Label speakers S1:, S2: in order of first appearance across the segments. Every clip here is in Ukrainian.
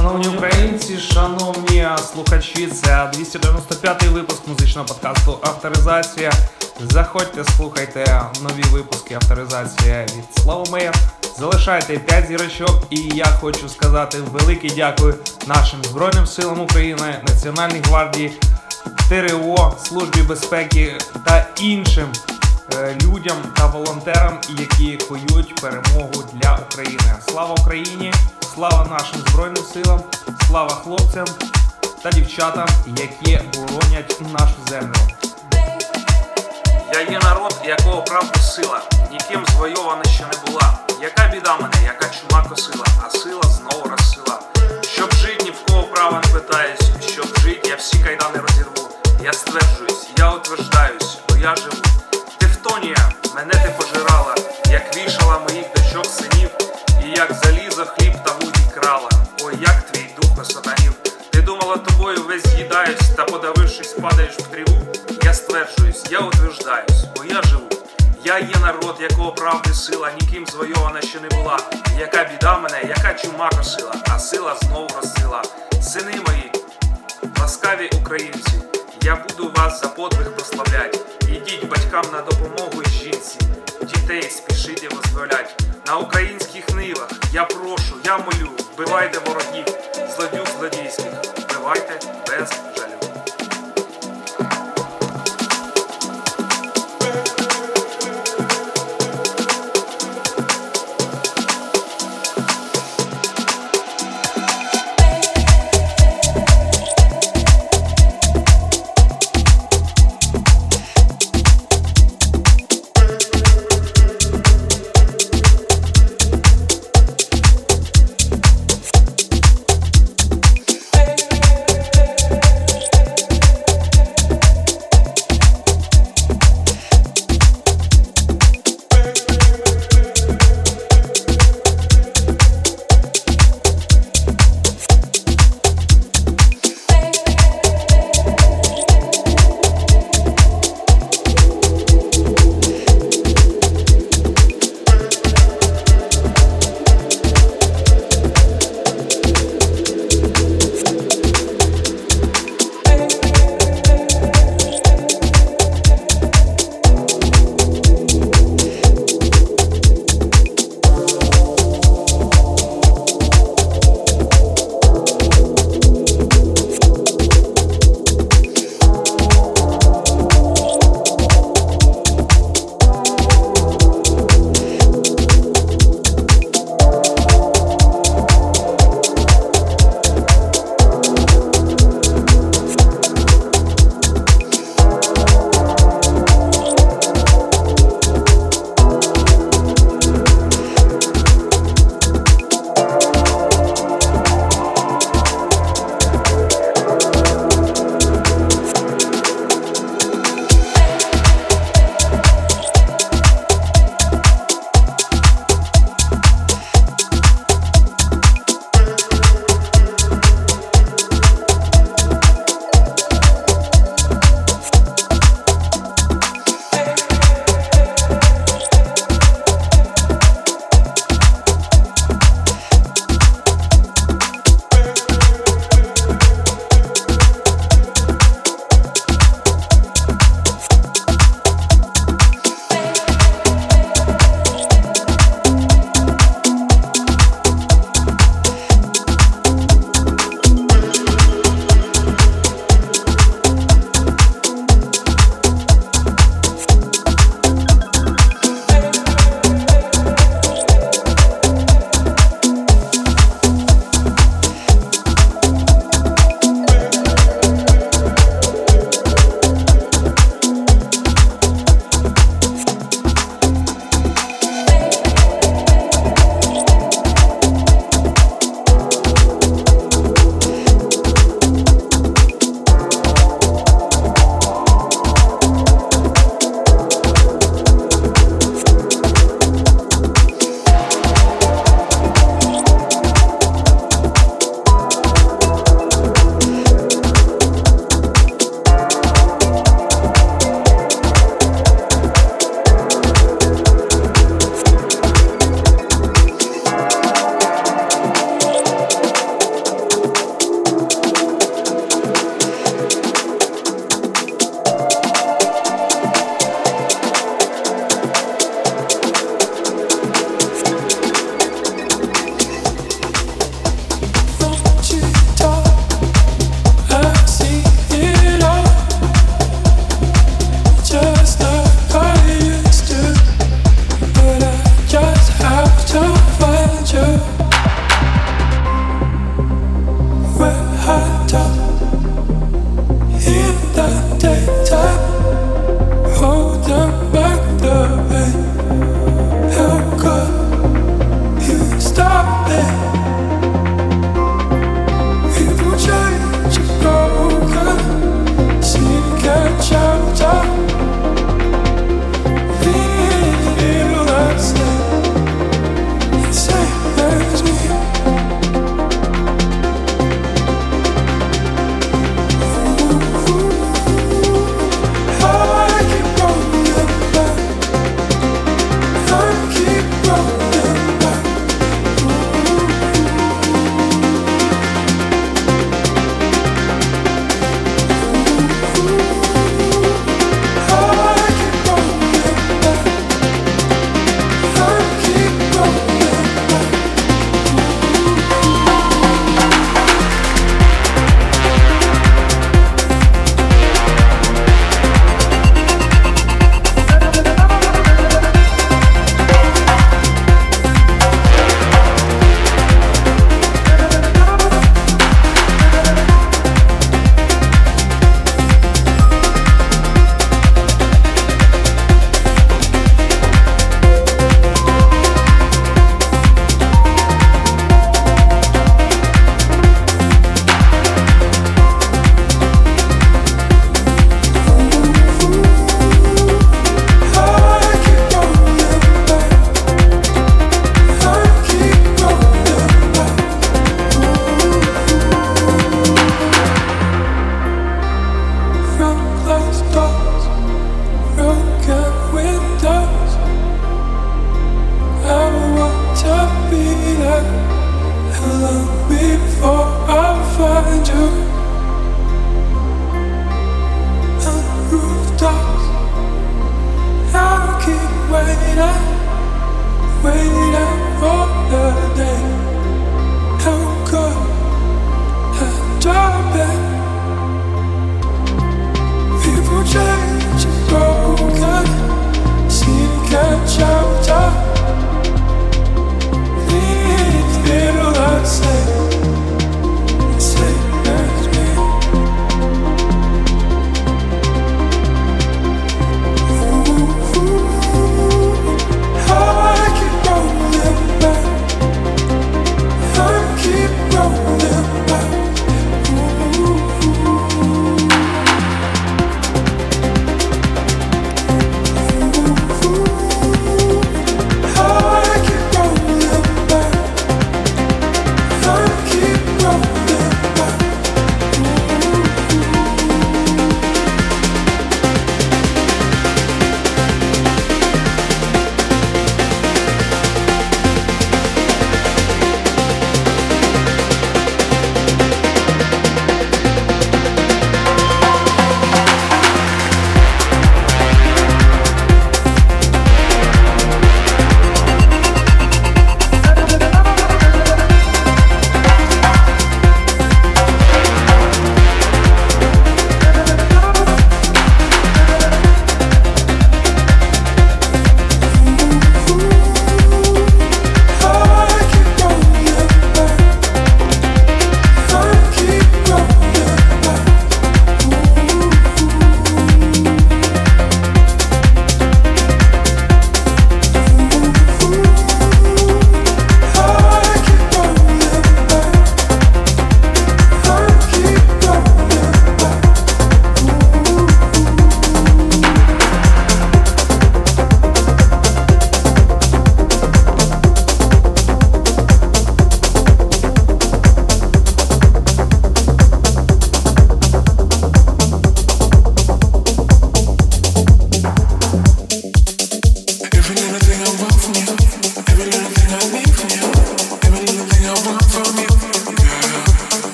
S1: Шановні українці, шановні слухачі, це 295-й випуск музичного подкасту Авторизація. Заходьте, слухайте нові випуски авторизація від Славомея. Залишайте 5 зірочок, і я хочу сказати велике дякую нашим Збройним силам України, Національній гвардії, ТРО, Службі безпеки та іншим е, людям та волонтерам, які коють перемогу для України. Слава Україні! Слава нашим Збройним силам, слава хлопцям та дівчатам, які боронять нашу землю. Я є народ, якого правду сила, ніким звойована ще не була. Яка біда мене, яка чума косила, а сила знову розсила. Щоб жить, ні в кого права не питаюсь, щоб жить, я всі кайдани розірву. Я стверджуюсь, я утверждаюсь, бо я живу. Тевтонія, мене ти пожирала, як вішала моїх дочок синів, і як залізо хліб та тобою весь з'їдаюсь, та подавившись, падаєш в тріву. Я стверджуюсь, я утверждаюсь, бо я живу. Я є народ, якого правди сила, ніким звойована ще не була. Яка біда мене, яка чума косила, а сила знову розсила. Сини мої, ласкаві українці, я буду вас за подвиг прославлять. Ідіть батькам на допомогу і жінці, дітей спішіть визволять. На українських нивах я прошу, я молю, вбивайте ворогів, злодюг злодійських, вбивайте без жалю.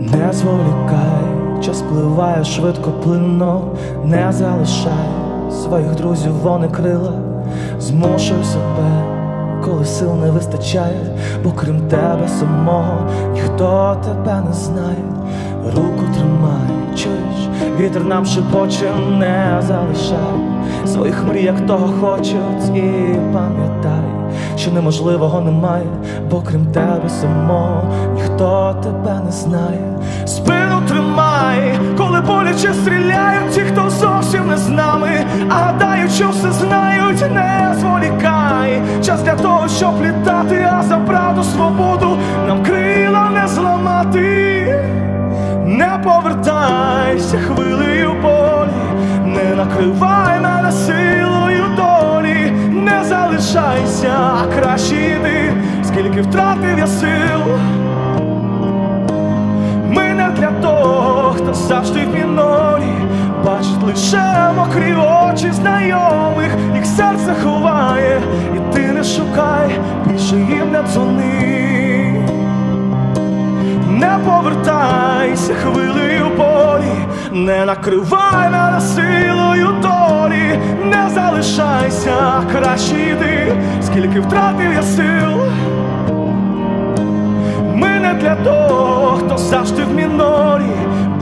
S2: Не зволікай, час пливає швидко плинно, не залишай своїх друзів, вони крила, змушуй себе, коли сил не вистачає, бо крім тебе самого ніхто тебе не знає. Руку тримай, чуєш, вітер нам шепоче, не залишай. Своїх мрій, як того хочуть, і пам'ятай, що неможливого немає, бо крім тебе самого ніхто тебе не знає. Спину тримай, коли боляче стріляють, ті, хто зовсім не з нами, а гадають, що все знають, не зволікай. Час для того, щоб літати, а за правду свободу нам крила не зламати. Не повертайся хвилею болі, не накривай залишайся, а краще йди, скільки втратив я сил. Ми не для того, хто завжди в мінорі, бачить лише мокрі очі знайомих, їх серце ховає, і ти не шукай, більше їм не дзвони. Не повертайся хвилею болі, не накривай мене силою не залишайся, краще йди, скільки втратив я сил. Ми не для того, хто завжди в мінорі,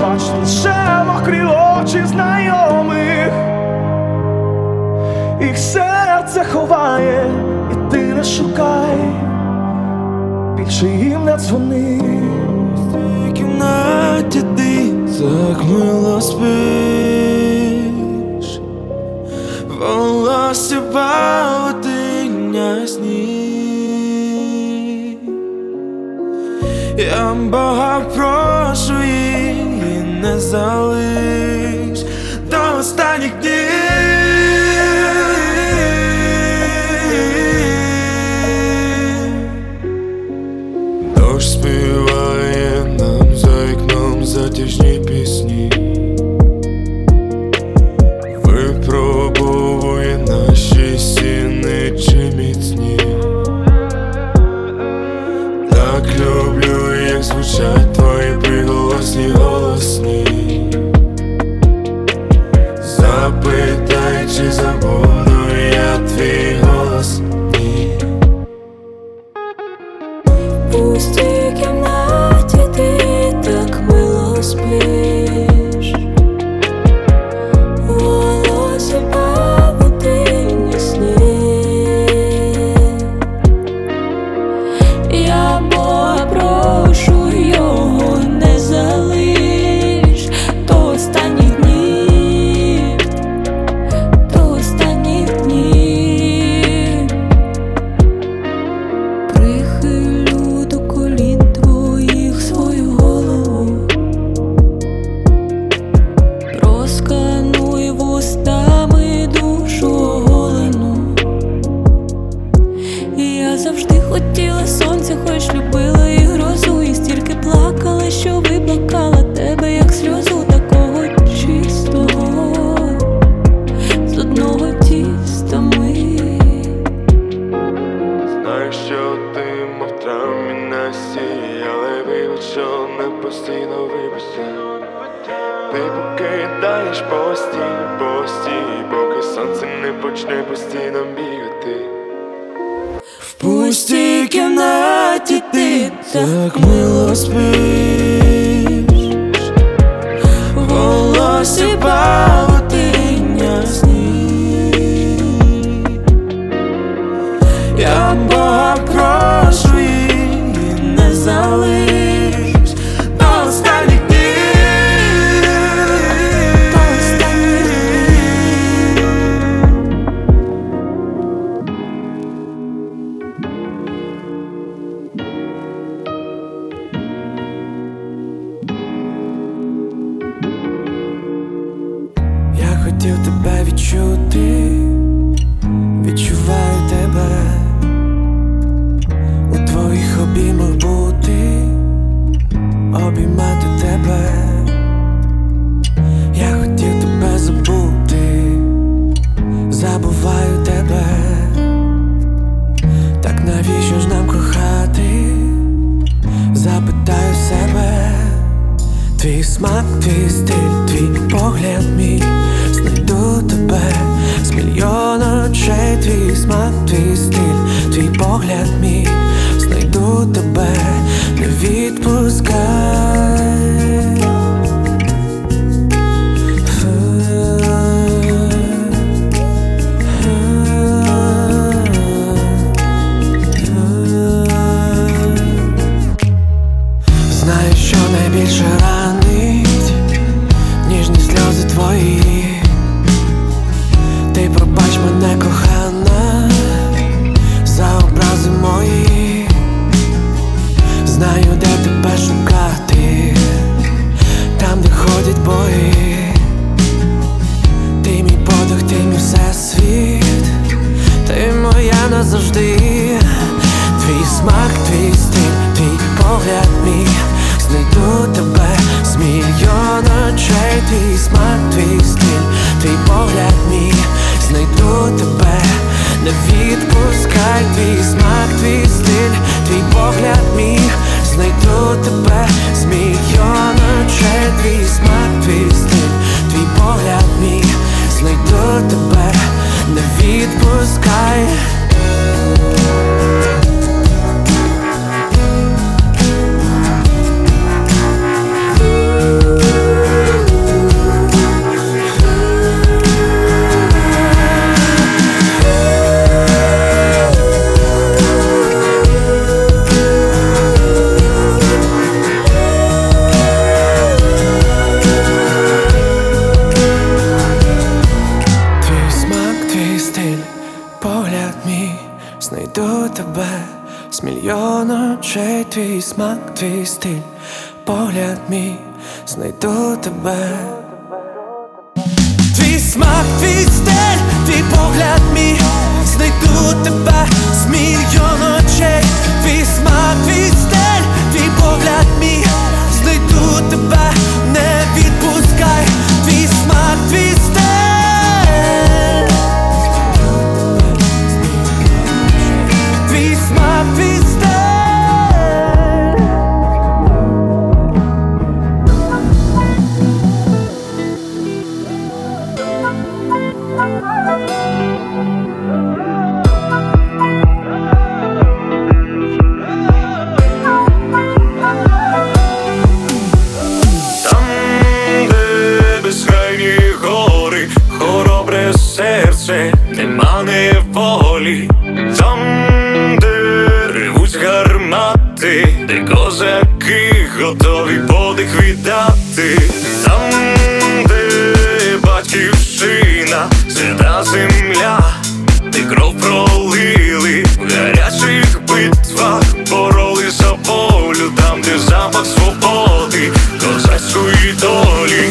S2: бачить лише мокрі очі знайомих, їх серце ховає, і ти не шукай, більше їм не дзвони.
S3: В кімнаті ти так мило волосся павутиння сні, Я Бога прошу її не залиш. До останніх
S4: долі.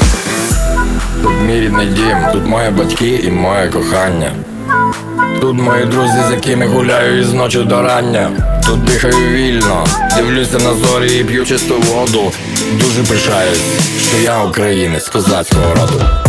S5: Тут мій рідний дім, тут мої батьки і моє кохання.
S6: Тут мої друзі, з якими гуляю із ночі до рання. Тут дихаю вільно, дивлюся на зорі і п'ю чисту воду. Дуже пишаюсь, що я українець козацького роду.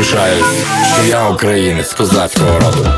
S6: пишаюсь, що я українець козацького роду.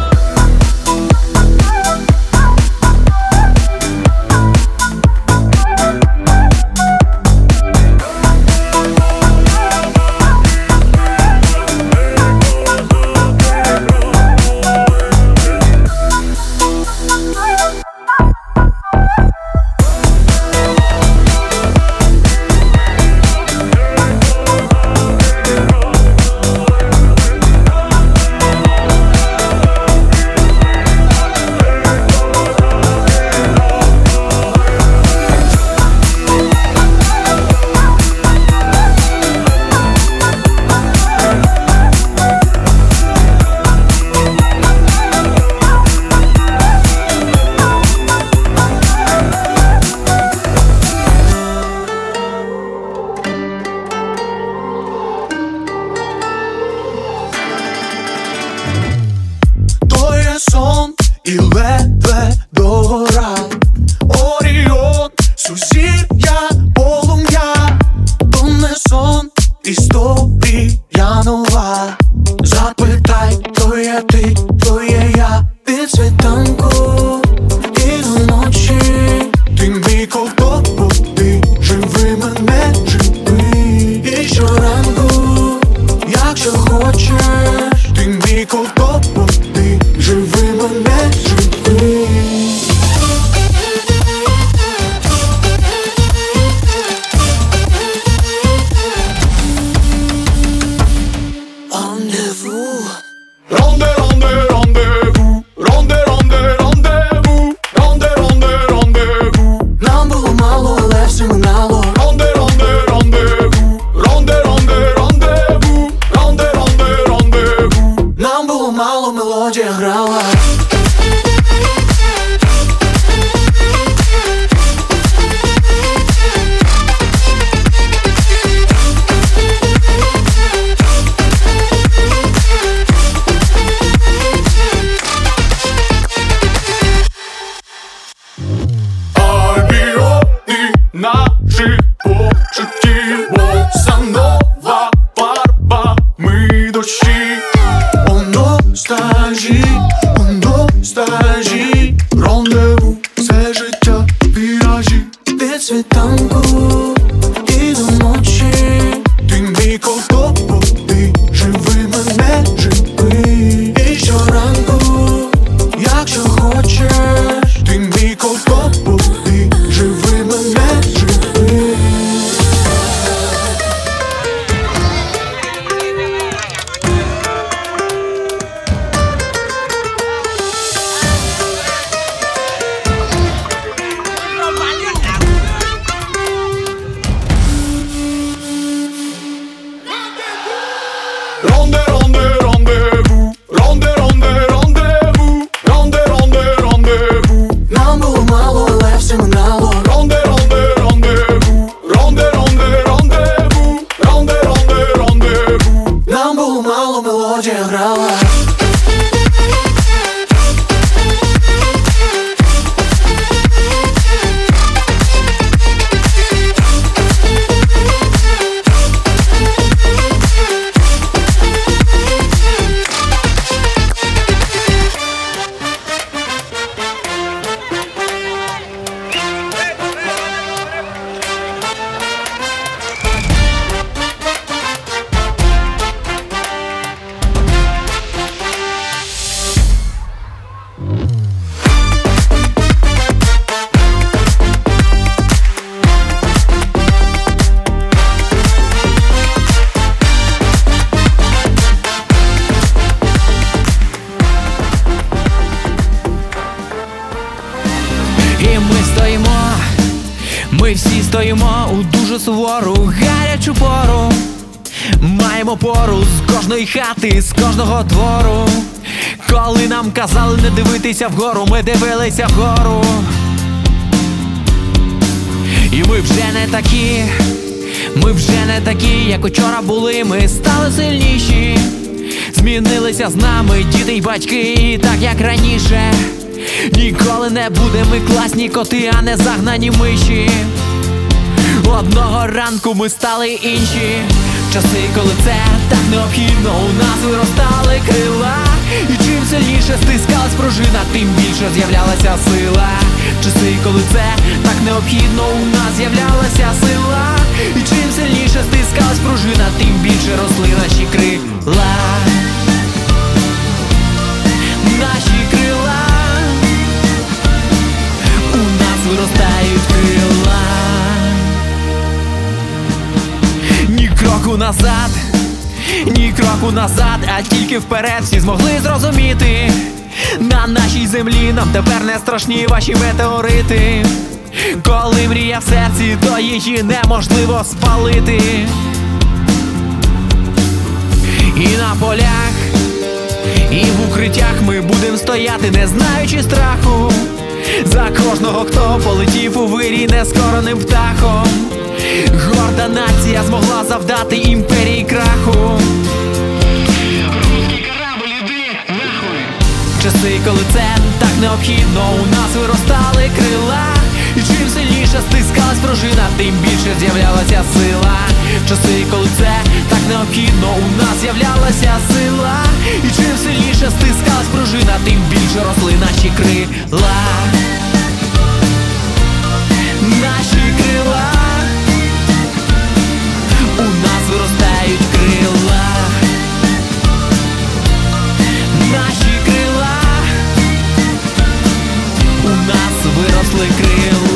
S7: Стоїмо у дуже сувору гарячу пору. Маємо пору з кожної хати, з кожного двору. Коли нам казали не дивитися вгору, ми дивилися вгору. І ми вже не такі, ми вже не такі, як учора були, ми стали сильніші. Змінилися з нами діти й батьки, так як раніше. Ніколи не будемо ми класні коти, а не загнані миші. Одного ранку ми стали інші. Часи, коли це так необхідно, у нас виростали крила. І чим сильніше стискалась пружина, тим більше з'являлася сила. Часи, коли це так необхідно, у нас з'являлася сила. І чим сильніше стискалась пружина, тим більше росли наші крила. Нас виростають крила. Ні кроку назад, ні кроку назад, а тільки вперед всі змогли зрозуміти. На нашій землі нам тепер не страшні ваші метеорити. Коли мрія в серці, то її неможливо спалити. І на полях, і в укриттях ми будем стояти, не знаючи страху. За кожного, хто полетів у вирій нескореним птахом. Горда нація змогла завдати імперії краху. Часи, коли це так необхідно, у нас виростали крила. І чим сильніше стискалась пружина, тим більше з'являлася сила. Часи, коли це так необхідно, у нас з'являлася сила. І чим сильніше стискалась пружина, тим більше росли наші крила. Наші крила. У нас виростають крила. Наші крила. У нас виросли крила.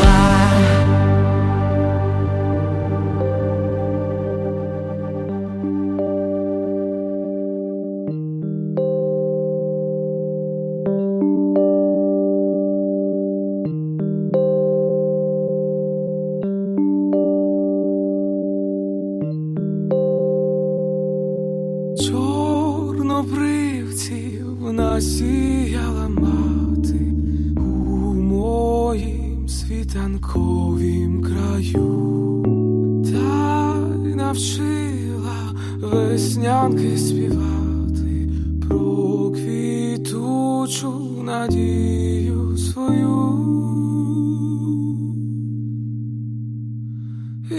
S8: Веснянки співати про квітучу надію свою.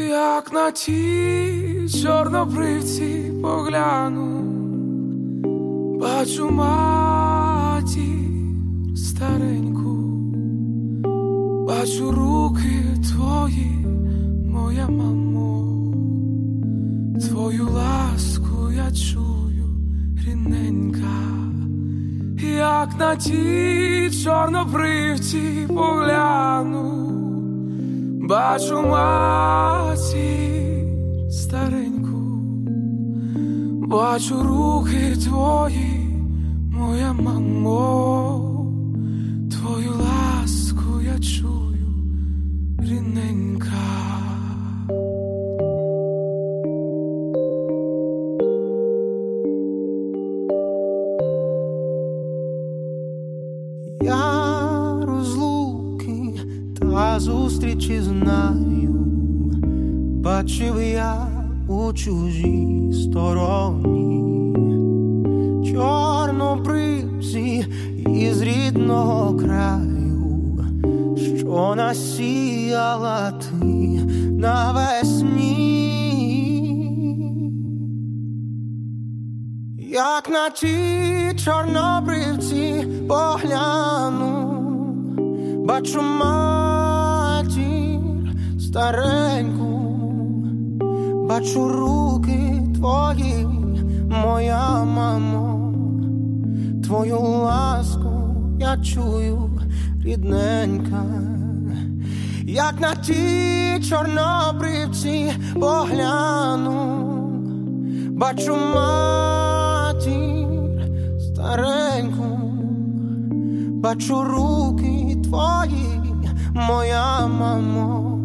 S8: Як на ті чорнобривці погляну, бачу матір стареньку, бачу руки твої, моя мамо, твою ласку я чую, рідненька, як на ті чорнобривці погляну. Бачу матір стареньку, бачу руки твої, моя мамо, твою ласку я чую, рідненька.
S9: Зустрічі знаю, бачив я у чужій стороні, чорнобривці із рідного краю, що насіяла ти навесні. Як на ті чорнобривці погляну, бачу матір стареньку, бачу руки твої, моя мамо, твою ласку я чую, рідненька, як на ті чорнобривці погляну, бачу матір стареньку, бачу руки твої, моя мамо,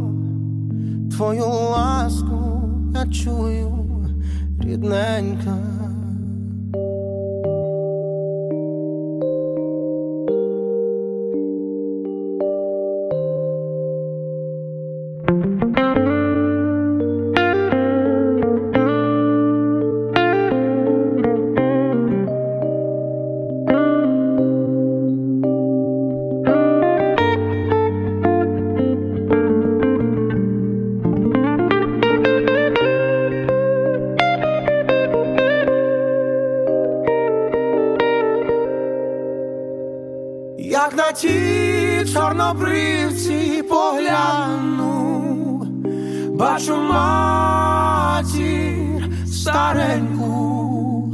S9: твою ласку я чую, рідненька. Ті чорнобривці погляну, бачу матір стареньку,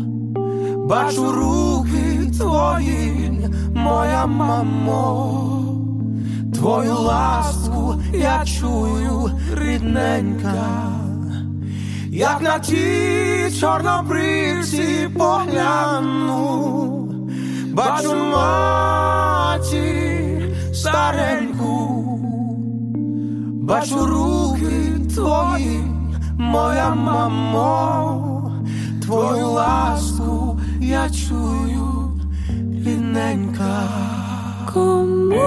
S9: бачу руки твої, моя мамо, твою ласку я чую, рідненька, як на ті чорнобривці погляну. Бачу матір стареньку, бачу руки твої, моя мамо, твою ласку я чую, рідненька.
S10: Кому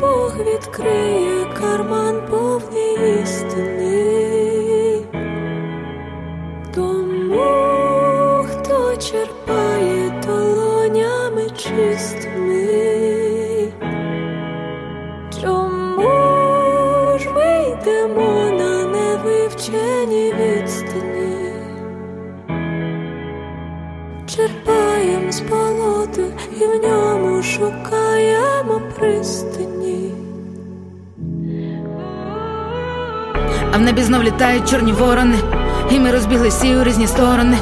S10: Бог відкриє карман повний істини? Пристані.
S11: А в небі знов літають чорні ворони, і ми розбіглися у різні сторони.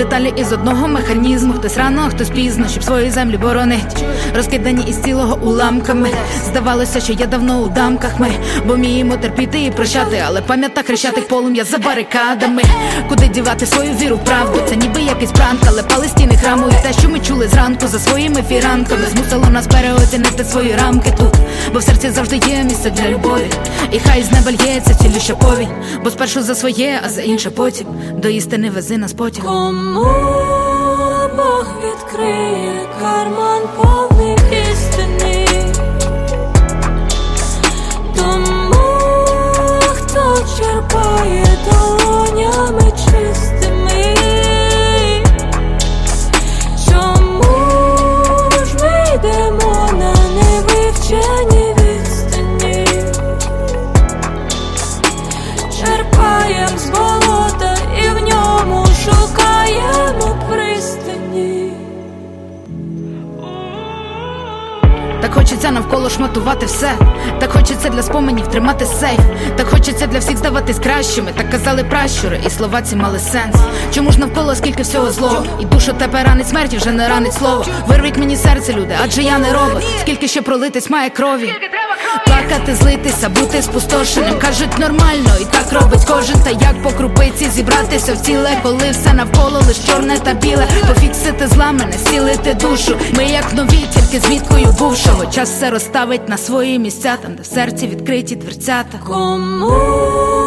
S11: Деталі із одного механізму, хтось рано, хтось пізно, щоб свої землі боронить. Розкидані із цілого уламками. Здавалося, що я давно у дамках ми, бо вміємо терпіти і прощати, але пам'ята хрещатих полум'я за барикадами. Куди дівати свою віру, в правду? Це ніби якийсь пранк, але палестіни храму і те, що ми чули зранку за своїми фіранками, змусило нас переоцінити свої рамки тут, бо в серці завжди є місце для любові. І хай з неба лється цілюща повінь, бо спершу за своє, а за інше потім до істини вези нас потім.
S10: Кому Бог відкриє карман повний істини? Тому, хто черпає долонями
S11: Хочеться навколо шматувати все. Так хочеться для споменів тримати сейф. Так хочеться для всіх здаватись кращими. Так казали пращури, і слова ці мали сенс. Чому ж навколо скільки всього злого? І душу тебе ранить смерті, вже не ранить слово. Вирвіть мені серце, люди, адже я не робот. Скільки ще пролитись має крові. Плакати, злитися, бути спустошеним. Кажуть нормально, і так робить кожен. Та як по крупиці зібратися в ціле, коли все навколо лиш чорне та біле. Пофіксити зламане, сілити душу. Ми як нові, тільки з міткою бувшого. Час все розставить на свої місця, там, де в серці відкриті дверцята.
S10: Кому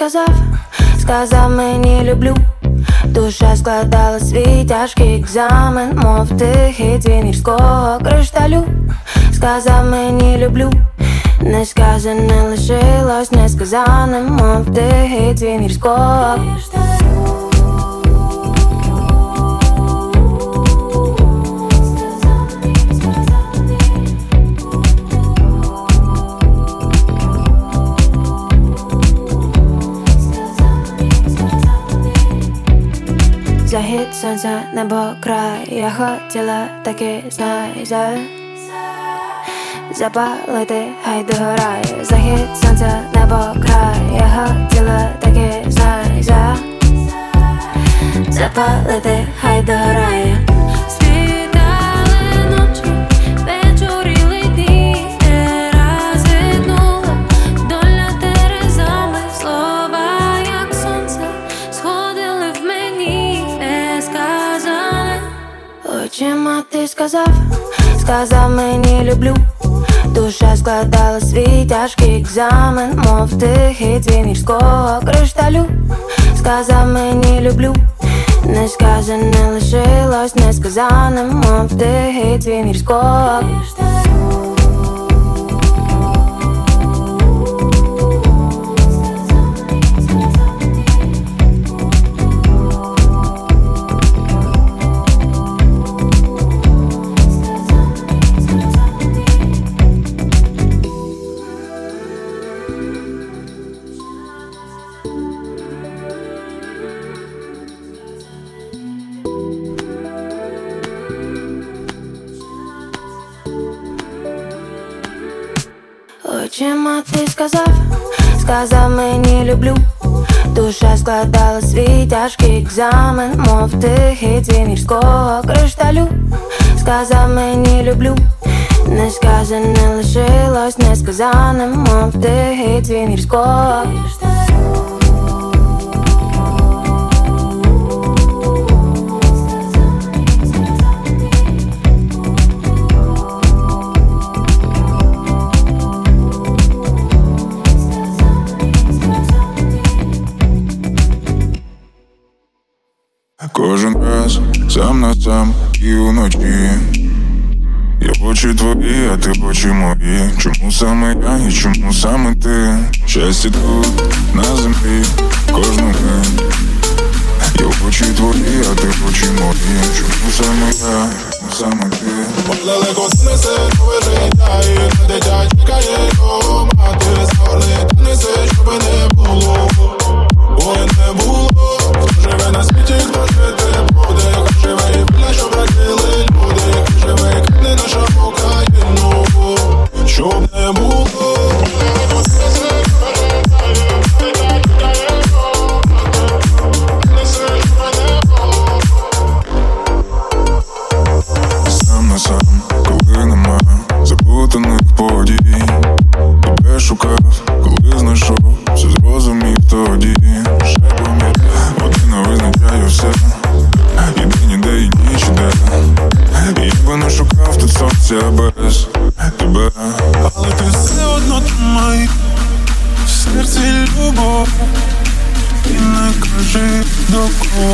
S12: сказав, сказав мені люблю. Душа складала свій тяжкий екзамен, мов тихий дзвін гірського кришталю. Сказав мені люблю, не сказане лишилось несказаним, мов тихий дзвін гірського Захід сонця, небо край, я хотіла таки знай за Запалити, хай догорає. Захід сонця, небо край, я хотіла таки знай за Запалити, хай догорає сказав мені люблю. Душа складала свій тяжкий екзамен, мов тихий дзвін гірського кришталю. Сказав мені люблю, не сказане лишилось несказаним, мов тихий дзвін Очима сказав, сказав мені люблю. Душа складала свій тяжкий екзамен, мов тихий дзвін гірського кришталю. Сказав мені люблю, не сказане лишилось несказаним, мов тихий дзвін гірського
S13: Кожен сам на сам і вночі Я очі твої, а ти очі мої Чому саме я і чому саме ти? Щастя тут, на землі, кожну мить Я очі твої, а ти очі мої Чому саме я, чому саме ти?
S14: Далеко несе нове життя і на дитя чекає його мати. Згорли несе, щоб не було. Ой, не було. Хто живе на світі, хто жити
S13: сонця без тебе.
S14: Але ти все одно тримай в серці любов. І не кажи до кого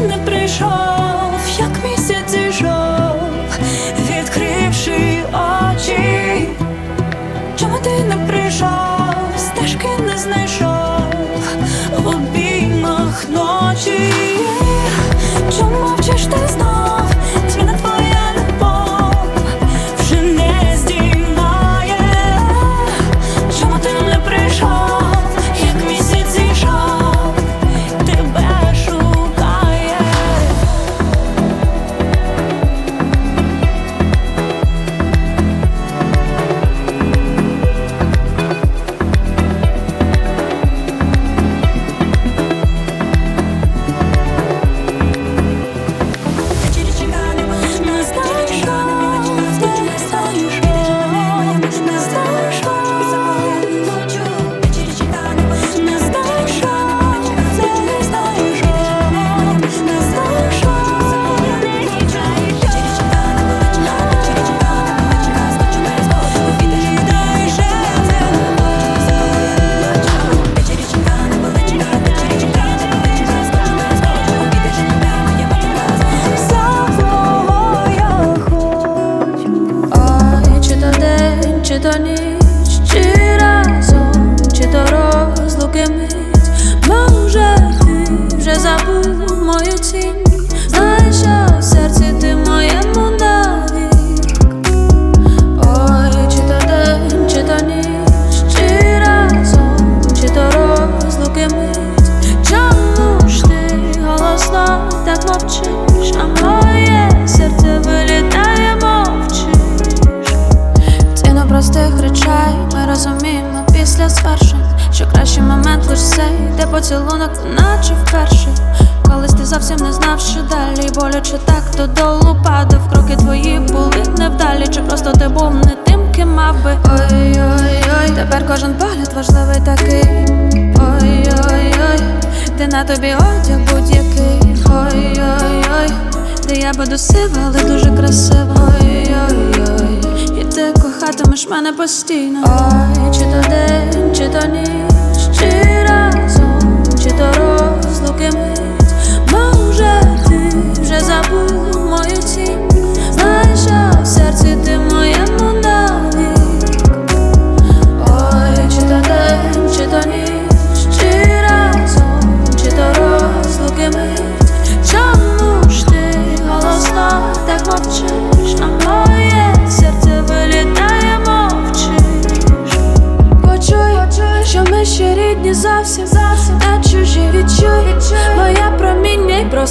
S10: не прийшов.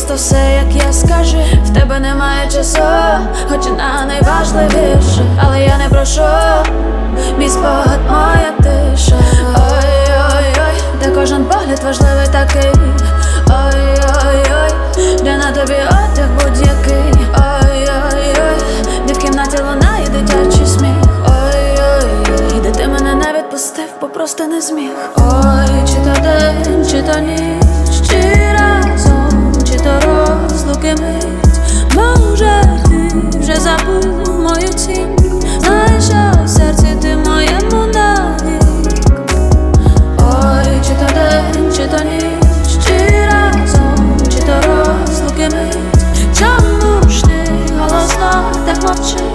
S15: просто все, як я скажу, в тебе немає часу, хоч і на найважливіше, але я не прошу, мій спогад, моя тиша. Ой-ой-ой, де кожен погляд важливий такий. Ой-ой-ой, де на тобі одяг будь-який. Ой-ой-ой, де в кімнаті лунає дитячий сміх. Ой-ой-ой, де ти мене не відпустив, бо просто не зміг. Ой, чи то день, чи то ніч. чи ж розлуки мить, може ти вже забув мою цінь, Знаєш, що в серці ти моєму навік
S16: Ой, чи то день, чи то ніч, чи разом, чи то
S10: розлуки мить, чому ж ти
S17: голосно так мовчиш?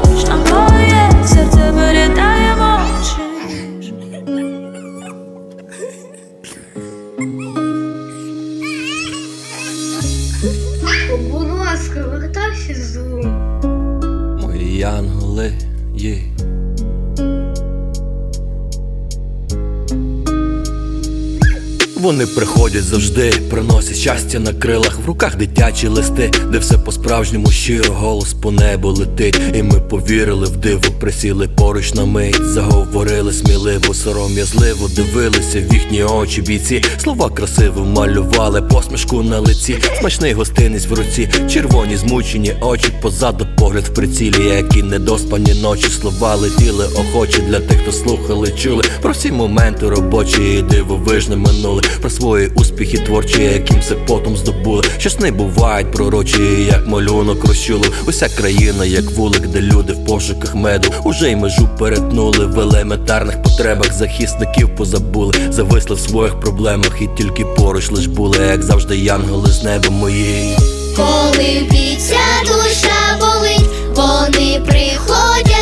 S17: Вони приходять завжди, приносять щастя на крилах, в руках дитячі листи, де все по-справжньому щиро, голос по небу летить. І ми повірили в диво, присіли поруч на мить, заговорили сміливо, сором'язливо, дивилися в їхні очі бійці. Слова красиво малювали, посмішку на лиці, смачний гостинець в руці, червоні змучені очі, позаду погляд в прицілі, які недоспані ночі, слова летіли охочі для тих, хто слухали, чули. Про всі моменти робочі і дивовижне минуле, про свої успіхи творчі, яким все потом здобули. Що сни бувають пророчі, як малюнок розчулив. Уся країна, як вулик, де люди в пошуках меду. Уже й межу перетнули в елементарних потребах. Захисників позабули, зависли в своїх проблемах, і тільки поруч лиш були, як завжди, янголи з неба мої.
S18: Коли б'ється душа болить, вони приходять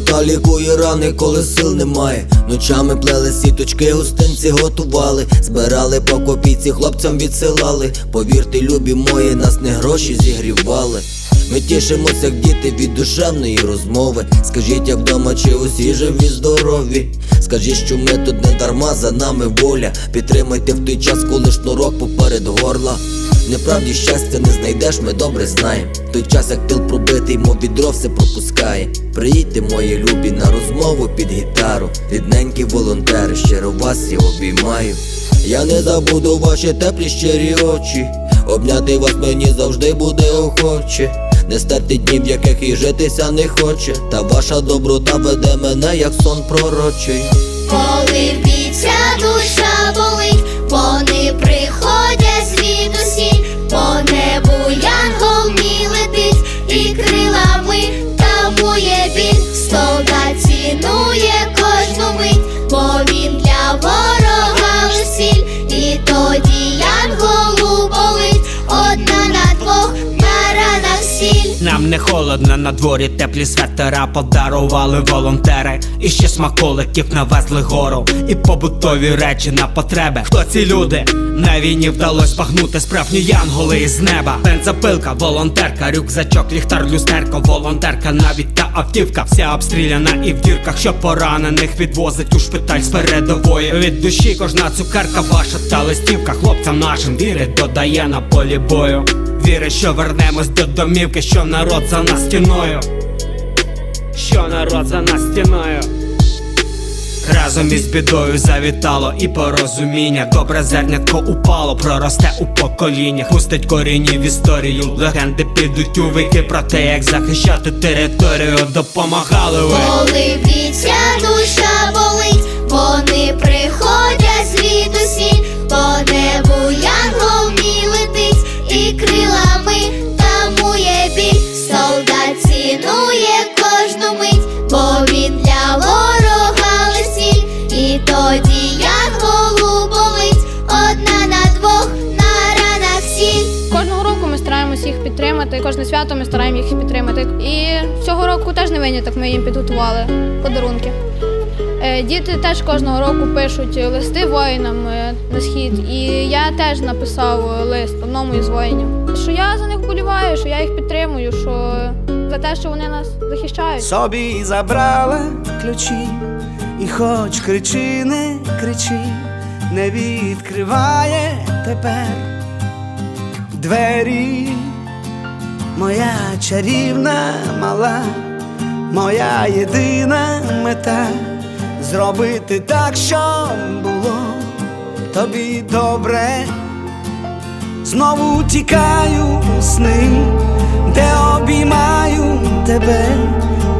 S19: Доброта лікує рани, коли сил немає. Ночами плели сіточки, гостинці готували, збирали по копійці, хлопцям відсилали. Повірте, любі мої, нас не гроші зігрівали. Ми тішимося, як діти від душевної розмови. Скажіть, як вдома, чи усі живі, здорові. Скажіть, що ми тут не дарма, за нами воля. Підтримайте в той час, коли шнурок поперед горла. Неправді щастя не знайдеш, ми добре знаємо. Той час, як тил пробитий, мов відро все пропускає. Приїдьте, мої любі, на розмову під гітару. Рідненькі волонтери, щиро вас я обіймаю. Я не забуду ваші теплі щирі очі. Обняти вас мені завжди буде охоче. Не стерти днів, яких і житися не хоче. Та ваша доброта веде мене, як сон пророчий.
S18: Коли б'ється душа болить, вони приходять
S20: Нам не холодно на дворі, теплі светера подарували волонтери. І ще смаколиків навезли гору, і побутові речі на потреби. Хто ці люди? На війні вдалось багнути справжні янголи із неба. Бензопилка, волонтерка, рюкзачок, ліхтар, люстерко, волонтерка, навіть та автівка. Вся обстріляна і в дірках, що поранених відвозить у шпиталь з передової. Від душі кожна цукерка ваша та листівка. Хлопцям нашим вірить, додає на полі бою. Вірить, що вернемось до домівки, що народ за нас стіною. Що народ за нас стіною. Разом із бідою завітало і порозуміння. Добре зернятко упало, проросте у поколіннях. Пустить корінні в історію. Легенди підуть у віки про те, як захищати територію. Допомагали ви.
S18: Коли б'ється душа болить, вони приходять
S21: Кожне свято ми стараємося їх підтримати. І цього року теж не виняток. Ми їм підготували подарунки. Е, Діти теж кожного року пишуть листи воїнам е, на схід. І я теж написав лист одному із воїнів. Що я за них вболіваю, що я їх підтримую, що за те, що вони нас захищають.
S22: Собі забрала ключі, і хоч кричи, не кричи, не відкриває тепер двері, моя чарівна мала, моя єдина мета зробити так, щоб було тобі добре. Знову тікаю у сни, де обіймаю тебе,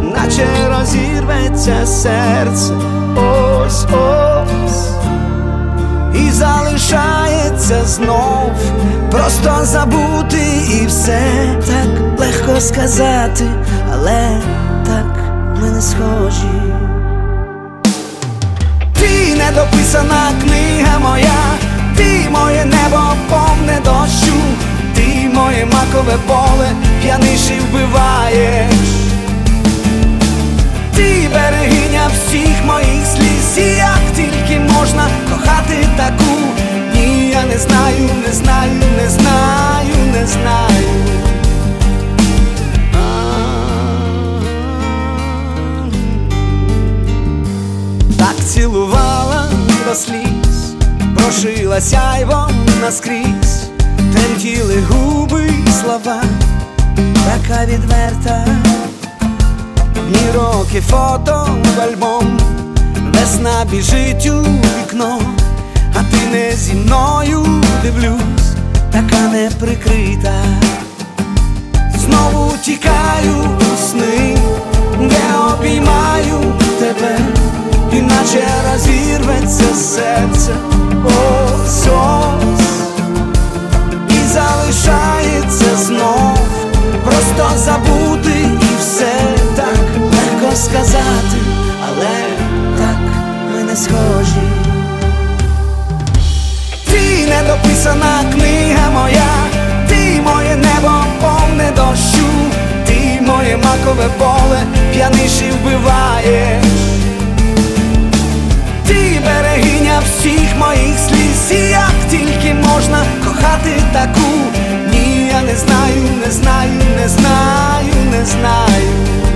S22: наче розірветься серце, ось ось розірветься знов, просто забути і все. Так легко сказати, але так ми не схожі. Ти недописана книга моя, ти моє небо повне дощу, ти моє макове поле, п'яниш і вбиваєш. Ти берегиня всіх моїх сліз, і як тільки можна кохати таку. Ні, я не знаю, не знаю, не знаю, не знаю. Так цілувала до сліз, прошила сяйвом наскрізь, тремтіли губи й слова, така відверта, ні роки фото в альбом, весна біжить у вікно, а ти не зі мною дивлюсь, така неприкрита. Знову тікаю у сни, де обіймаю тебе, іначе розірветься серце, ось ось. І залишається знов, просто забути і все так легко сказати, але так ми не схожі. Ти недописана книга моя, ти моє небо повне дощу, ти моє макове поле, п'яниш і вбиваєш. Ти берегиня всіх моїх сліз, і як тільки можна кохати таку. Не знаю, не знаю, не знаю, не знаю.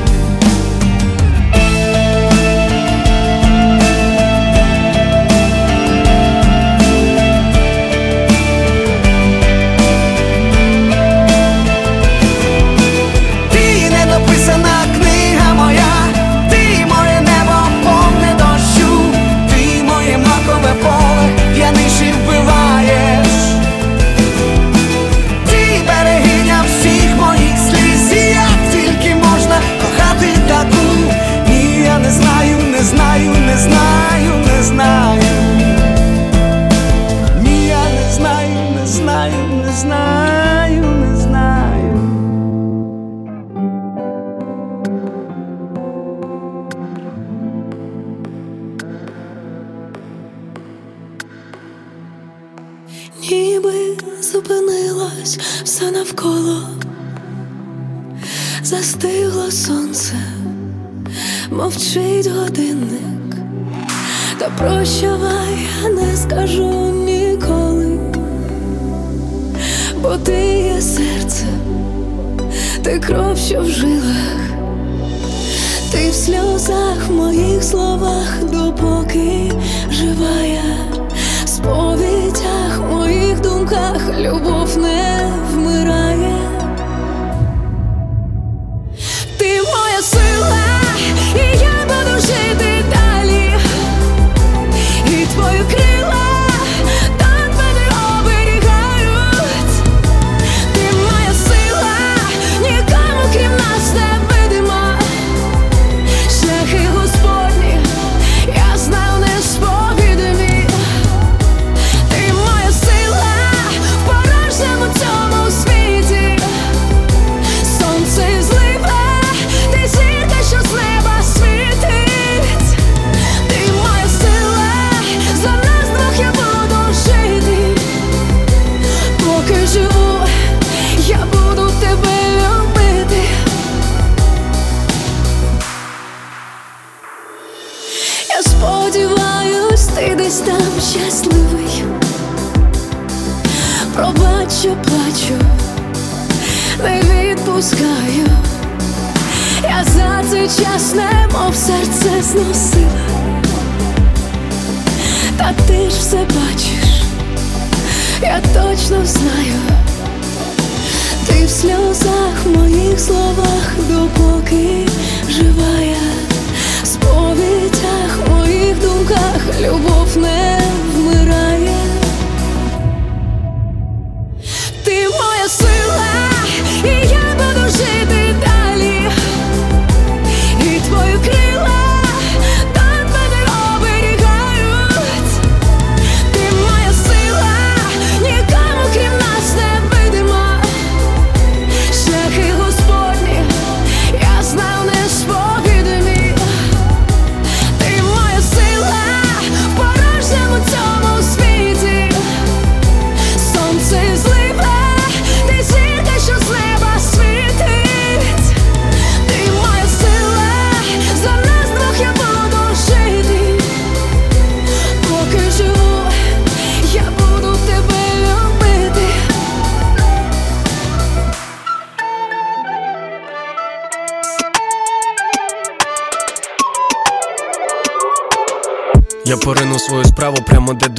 S10: Що в жилах, ти в сльозах, в моїх словах, допоки жива я сповідях, в моїх думках любов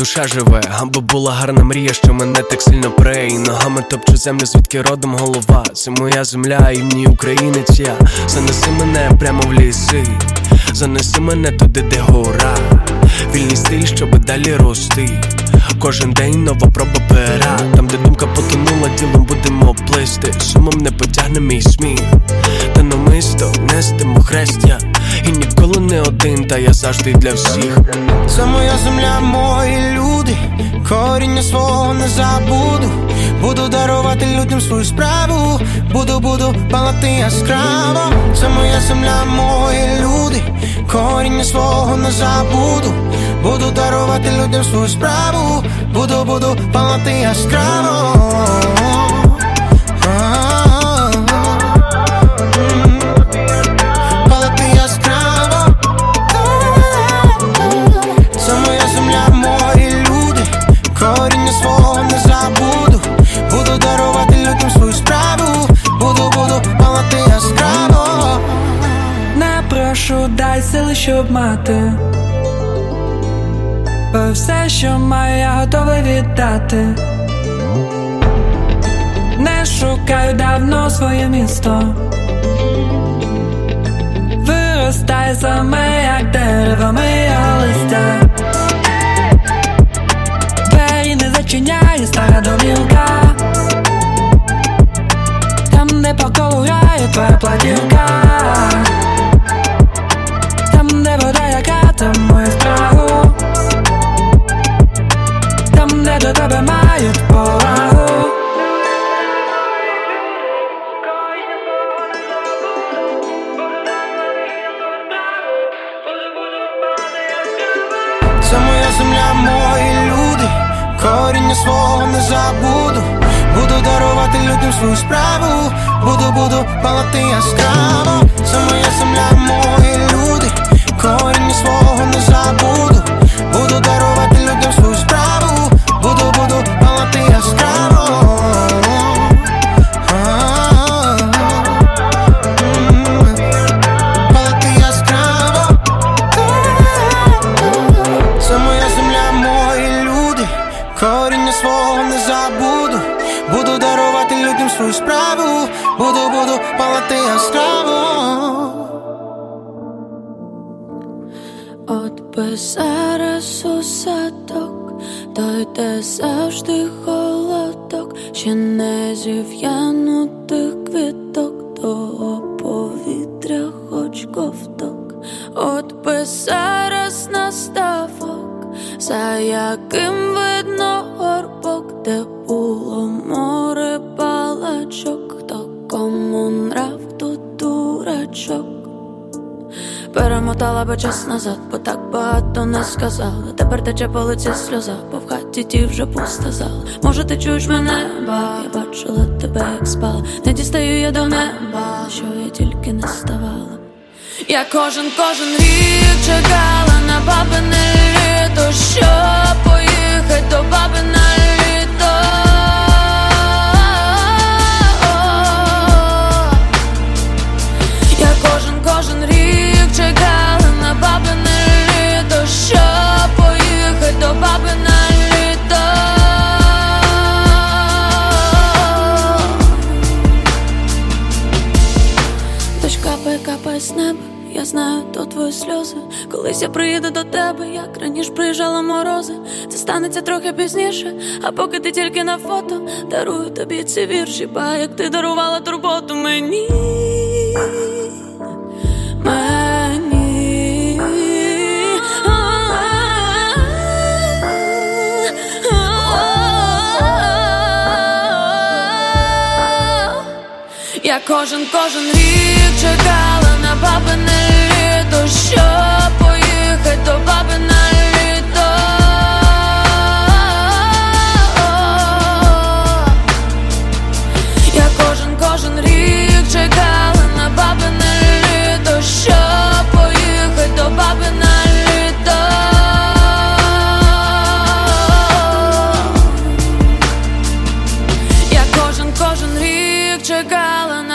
S23: душа живе. Аби була гарна мрія, що мене так сильно пре І ногами топчу землю, звідки родом голова. Це моя земля, і в українець я Занеси мене прямо в ліси, занеси мене туди, де гора. Вільний стиль, щоб далі рости. Кожен день нова проба пера Там, де думка потонула, ділом будемо плисти Сумом не потягне мій сміх намисто нестимо хрестя І ніколи не один, та я завжди для всіх
S9: Це моя земля, мої люди, коріння свого не забуду. Буду дарувати людям свою справу, буду, буду палати яскраво. Це моя земля, мої люди, коріння свого не забуду. Буду дарувати людям свою справу, буду, буду палати яскраво.
S8: Дай сили, щоб мати. Бо все, що маю, я готовий віддати. Не шукаю давно своє місто. Виростає саме, як дерево моє листя. Двері не зачиняє стара домівка. Там, де по колу грає твоя платівка. яка там моє страху. Там, де до тебе мають повагу.
S9: Це моя земля, мої люди, коріння свого не забуду. Буду дарувати людям свою справу, буду, буду палати яскраво. Це моя земля, мої люди, Коріння свого не забуду. Буду дарувати людям свою справу, буду, буду палати яскраво.
S10: Назад, бо так багато не сказала. Тепер тече по лиці сльоза, бо в хаті ті вже пуста зала. Може, ти чуєш мене, ба я бачила тебе, як спала. Не дістаю я до неба, що я тільки не ставала. Я кожен, кожен рік чекала на бабине літо, що поїхать до баби знаю, то твої сльози. Колись я приїду до тебе, як раніше приїжджала морози. Це станеться трохи пізніше, а поки ти тільки на фото, дарую тобі ці вірші, ба як ти дарувала турботу мені. Я кожен, кожен рік чекала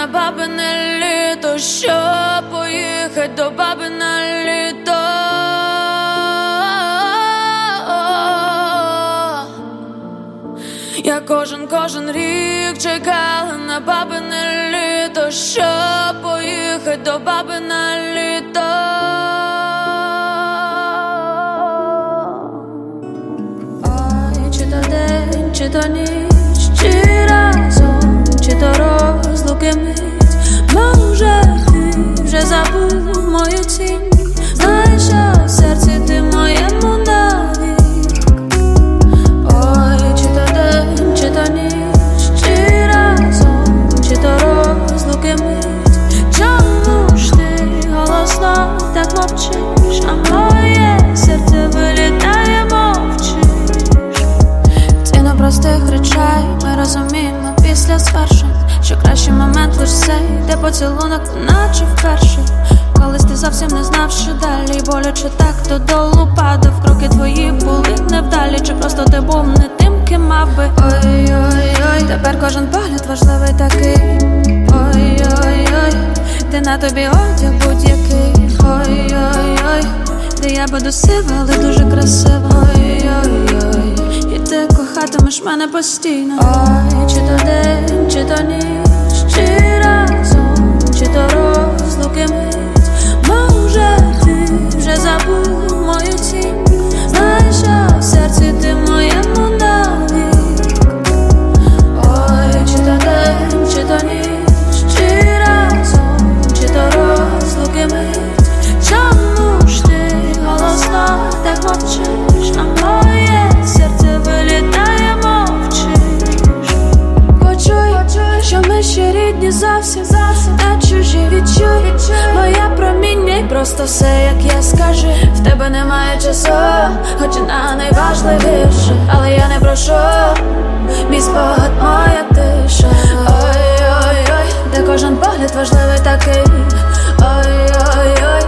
S10: на бабине літо, що поїхать до бабина літо. Я кожен кожен рік чекала на бабине літо, що поїхать до бабина літо. Ой, чи то день, чи то ніч розлуки мить. Може, ти вже забув мою що в серці ти моєму навік. Ой, чи то день, чи чи разом, чи то розлуки мить. Чому ж ти голосно так мовчиш, а моє серце вилітає, мовчиш. Ціну простих речей ми розуміємо після звершень Що кращий момент лиш цей, де поцілунок, наче вперше. Колись ти зовсім не знав, що далі. Боляче так додолу падав. Кроки твої були невдалі. Чи просто ти був не тим, ким мав би? Ой-ой-ой, тепер кожен погляд важливий такий. Ой-ой-ой, ти на тобі одяг будь-який. Ой-ой-ой, де я буду сива, але дуже красива Ой-ой-ой, ти кохатимеш мене постійно. Ой, чи то день, чи то ніч, чи разом, чи то розлуки мить. Може, ти вже забув мою тінь Знаєш, що в серці ти моєму навік просто все, як я скажу. В тебе немає часу, хоч і на найважливіше. Але я не прошу, мій спогад, моя тиша. Ой-ой-ой, де кожен погляд важливий такий? Ой-ой-ой,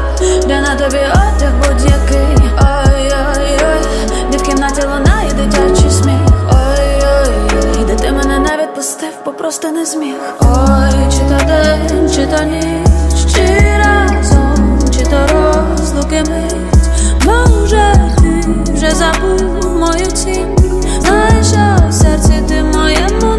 S10: де на тобі одяг будь-який? Ой-ой-ой, де в кімнаті лунає дитячий сміх? Ой-ой-ой, де ти мене не відпустив, бо просто не зміг? Ой, чи то день, чи то ніч, чи чи то розлуки мить Може, ти вже забув мою тінь Знаєш, що в серці ти моєму